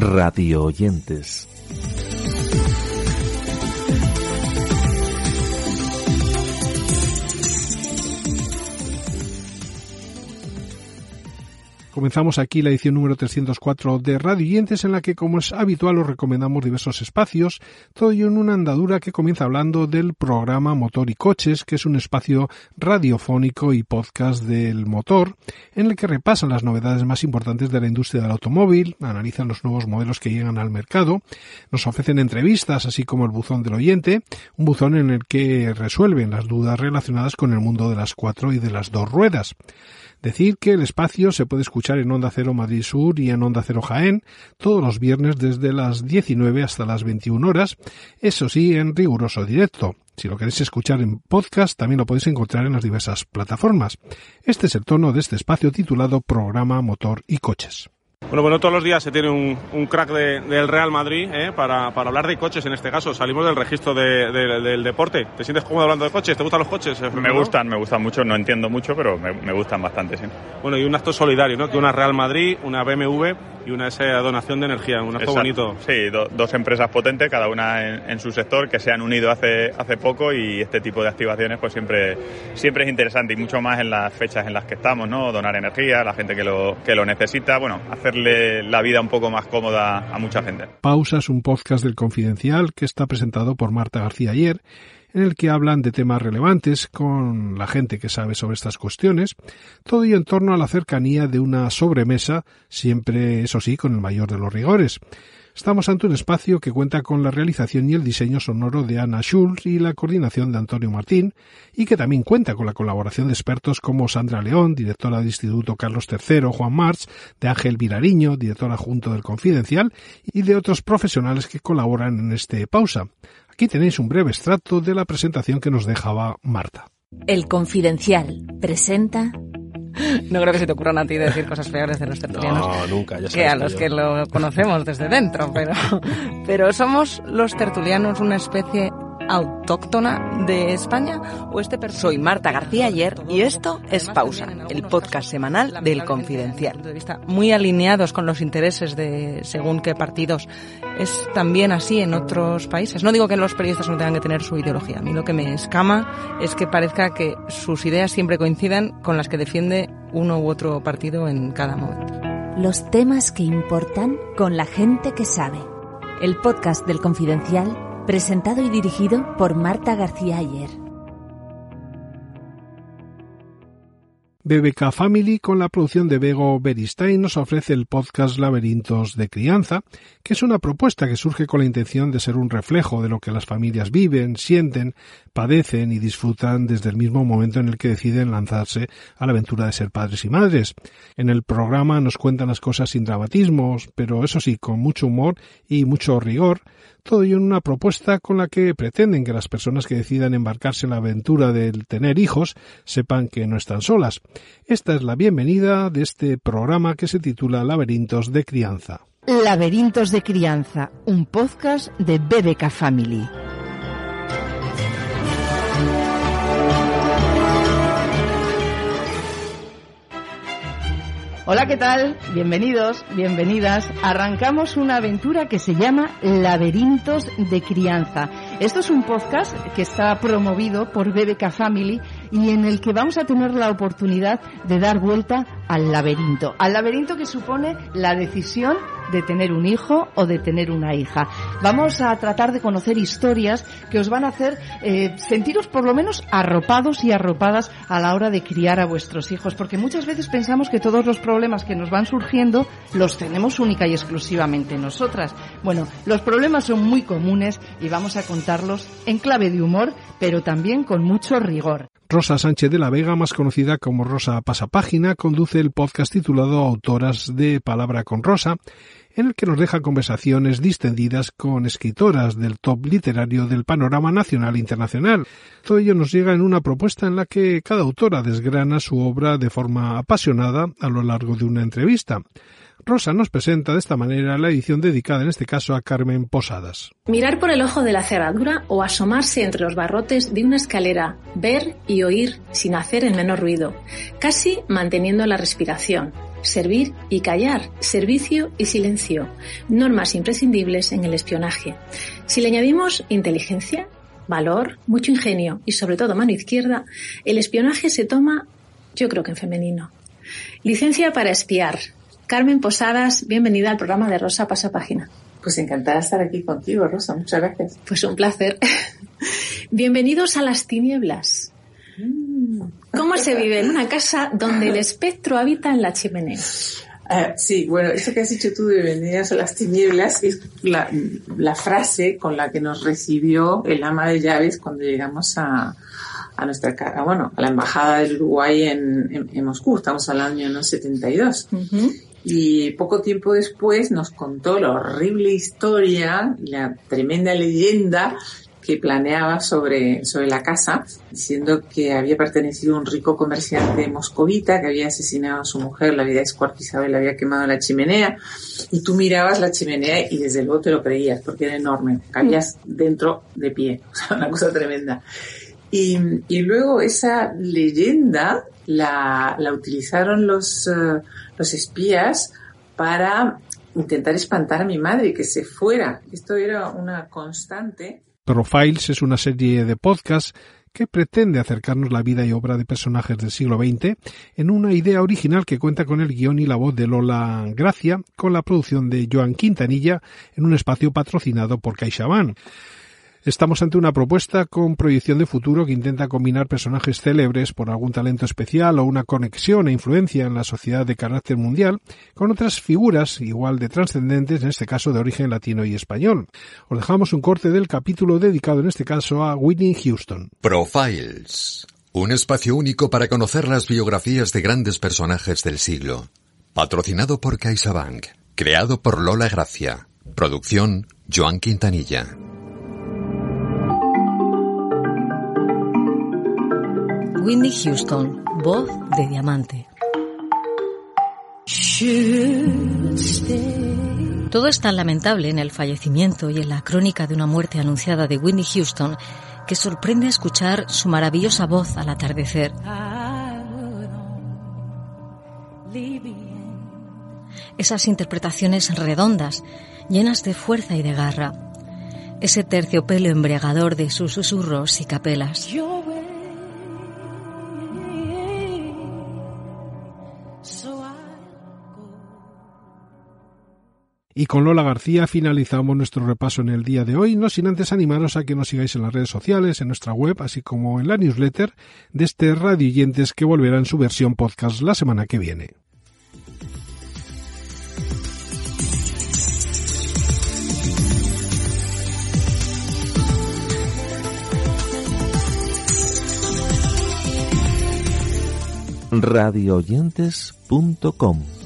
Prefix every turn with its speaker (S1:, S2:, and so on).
S1: radio oyentes.
S2: Comenzamos aquí la edición número 304 de Radio Yentes en la que, como es habitual, os recomendamos diversos espacios, todo ello en una andadura que comienza hablando del programa Motor y Coches, que es un espacio radiofónico y podcast del motor, en el que repasan las novedades más importantes de la industria del automóvil, analizan los nuevos modelos que llegan al mercado, nos ofrecen entrevistas, así como el buzón del oyente, un buzón en el que resuelven las dudas relacionadas con el mundo de las cuatro y de las dos ruedas. Decir que el espacio se puede escuchar en Onda Cero Madrid Sur y en Onda Cero Jaén todos los viernes desde las 19 hasta las 21 horas, eso sí, en riguroso directo. Si lo queréis escuchar en podcast, también lo podéis encontrar en las diversas plataformas. Este es el tono de este espacio titulado Programa Motor y Coches.
S3: Bueno, bueno, todos los días se tiene un, crack del Real Madrid ¿eh? para, hablar de coches en este caso. Salimos del registro del deporte. ¿Te sientes cómodo hablando de coches? ¿Te gustan los coches?
S4: Eh, me gustan, me gustan mucho. No entiendo mucho, pero me, gustan bastante, sí.
S3: Bueno, y un acto solidario, ¿no? Que una Real Madrid, una BMW y una esa donación de energía. Un acto bonito.
S4: Sí, dos empresas potentes, cada una en, su sector, que se han unido hace, hace poco y este tipo de activaciones pues siempre, siempre es interesante y mucho más en las fechas en las que estamos, ¿no? Donar energía a la gente que lo, que lo necesita. Bueno, hacerle la vida un poco más cómoda a mucha gente.
S2: Pausa es un podcast del Confidencial que está presentado por Marta García ayer en el que hablan de temas relevantes con la gente que sabe sobre estas cuestiones, todo ello en torno a la cercanía de una sobremesa, siempre, eso sí, con el mayor de los rigores. Estamos ante un espacio que cuenta con la realización y el diseño sonoro de Ana Schulz y la coordinación de Antonio Martín, y que también cuenta con la colaboración de expertos como Sandra León, directora del Instituto Carlos III, Juan March, de Ángel Virariño, directora junto del Confidencial, y de otros profesionales que colaboran en este pausa. Aquí tenéis un breve extracto de la presentación que nos dejaba Marta.
S5: El Confidencial presenta
S6: no creo que se te ocurran a ti decir cosas peores de los tertulianos.
S3: No, nunca, ya
S6: Que a los que lo conocemos desde dentro, pero, pero somos los tertulianos una especie autóctona de España o este
S5: Soy Marta García Ayer y esto es Pausa, el podcast semanal del Confidencial.
S6: Muy alineados con los intereses de según qué partidos. Es también así en otros países. No digo que los periodistas no tengan que tener su ideología. A mí lo que me escama es que parezca que sus ideas siempre coincidan con las que defiende uno u otro partido en cada momento.
S5: Los temas que importan con la gente que sabe. El podcast del Confidencial presentado y dirigido por Marta García Ayer.
S2: BBK Family, con la producción de Bego Beristain, nos ofrece el podcast Laberintos de Crianza, que es una propuesta que surge con la intención de ser un reflejo de lo que las familias viven, sienten, padecen y disfrutan desde el mismo momento en el que deciden lanzarse a la aventura de ser padres y madres. En el programa nos cuentan las cosas sin dramatismos, pero eso sí, con mucho humor y mucho rigor, todo ello en una propuesta con la que pretenden que las personas que decidan embarcarse en la aventura del tener hijos sepan que no están solas. Esta es la bienvenida de este programa que se titula Laberintos de Crianza.
S5: Laberintos de Crianza, un podcast de BBK Family.
S6: Hola, ¿qué tal? Bienvenidos, bienvenidas. Arrancamos una aventura que se llama Laberintos de Crianza. Esto es un podcast que está promovido por BBK Family y en el que vamos a tener la oportunidad de dar vuelta al laberinto. Al laberinto que supone la decisión de tener un hijo o de tener una hija. Vamos a tratar de conocer historias que os van a hacer eh, sentiros por lo menos arropados y arropadas a la hora de criar a vuestros hijos, porque muchas veces pensamos que todos los problemas que nos van surgiendo los tenemos única y exclusivamente nosotras. Bueno, los problemas son muy comunes y vamos a contarlos en clave de humor, pero también con mucho rigor.
S2: Rosa Sánchez de la Vega, más conocida como Rosa Pasapágina, conduce el podcast titulado Autoras de Palabra con Rosa, en el que nos deja conversaciones distendidas con escritoras del top literario del panorama nacional e internacional. Todo ello nos llega en una propuesta en la que cada autora desgrana su obra de forma apasionada a lo largo de una entrevista. Rosa nos presenta de esta manera la edición dedicada en este caso a Carmen Posadas.
S7: Mirar por el ojo de la cerradura o asomarse entre los barrotes de una escalera, ver y oír sin hacer el menor ruido, casi manteniendo la respiración servir y callar, servicio y silencio, normas imprescindibles en el espionaje. Si le añadimos inteligencia, valor, mucho ingenio y sobre todo mano izquierda, el espionaje se toma, yo creo que en femenino. Licencia para espiar. Carmen Posadas, bienvenida al programa de Rosa Pasapágina.
S8: Pues encantada de estar aquí contigo, Rosa. Muchas gracias.
S7: Pues un placer. Bienvenidos a las tinieblas. Mm. ¿Cómo se vive en una casa donde el espectro habita en la chimenea?
S8: Uh, sí, bueno, eso que has dicho tú de bienvenidas a las tinieblas es la, la, frase con la que nos recibió el ama de llaves cuando llegamos a, a nuestra casa, bueno, a la embajada del Uruguay en, en, en Moscú, estamos al año 72. Uh -huh. Y poco tiempo después nos contó la horrible historia la tremenda leyenda que planeaba sobre, sobre la casa, diciendo que había pertenecido a un rico comerciante moscovita que había asesinado a su mujer, la había descuartizado y la había quemado en la chimenea. Y tú mirabas la chimenea y desde luego te lo creías porque era enorme, cabías dentro de pie, o sea, una cosa tremenda. Y, y luego esa leyenda la, la utilizaron los, uh, los espías para intentar espantar a mi madre que se fuera. Esto era una constante.
S2: Profiles es una serie de podcasts que pretende acercarnos la vida y obra de personajes del siglo XX en una idea original que cuenta con el guion y la voz de Lola Gracia, con la producción de Joan Quintanilla en un espacio patrocinado por CaixaBank. Estamos ante una propuesta con proyección de futuro que intenta combinar personajes célebres por algún talento especial o una conexión e influencia en la sociedad de carácter mundial con otras figuras igual de trascendentes, en este caso de origen latino y español. Os dejamos un corte del capítulo dedicado en este caso a Whitney Houston.
S9: Profiles. Un espacio único para conocer las biografías de grandes personajes del siglo. Patrocinado por CaixaBank. Creado por Lola Gracia. Producción Joan Quintanilla.
S5: Whitney Houston, voz de diamante. Todo es tan lamentable en el fallecimiento y en la crónica de una muerte anunciada de Whitney Houston que sorprende escuchar su maravillosa voz al atardecer. Esas interpretaciones redondas, llenas de fuerza y de garra. Ese terciopelo embriagador de sus susurros y capelas.
S2: Y con Lola García finalizamos nuestro repaso en el día de hoy, no sin antes animaros a que nos sigáis en las redes sociales, en nuestra web, así como en la newsletter de este Radio Oyentes que volverá en su versión podcast la semana que viene.
S1: radioyentes.com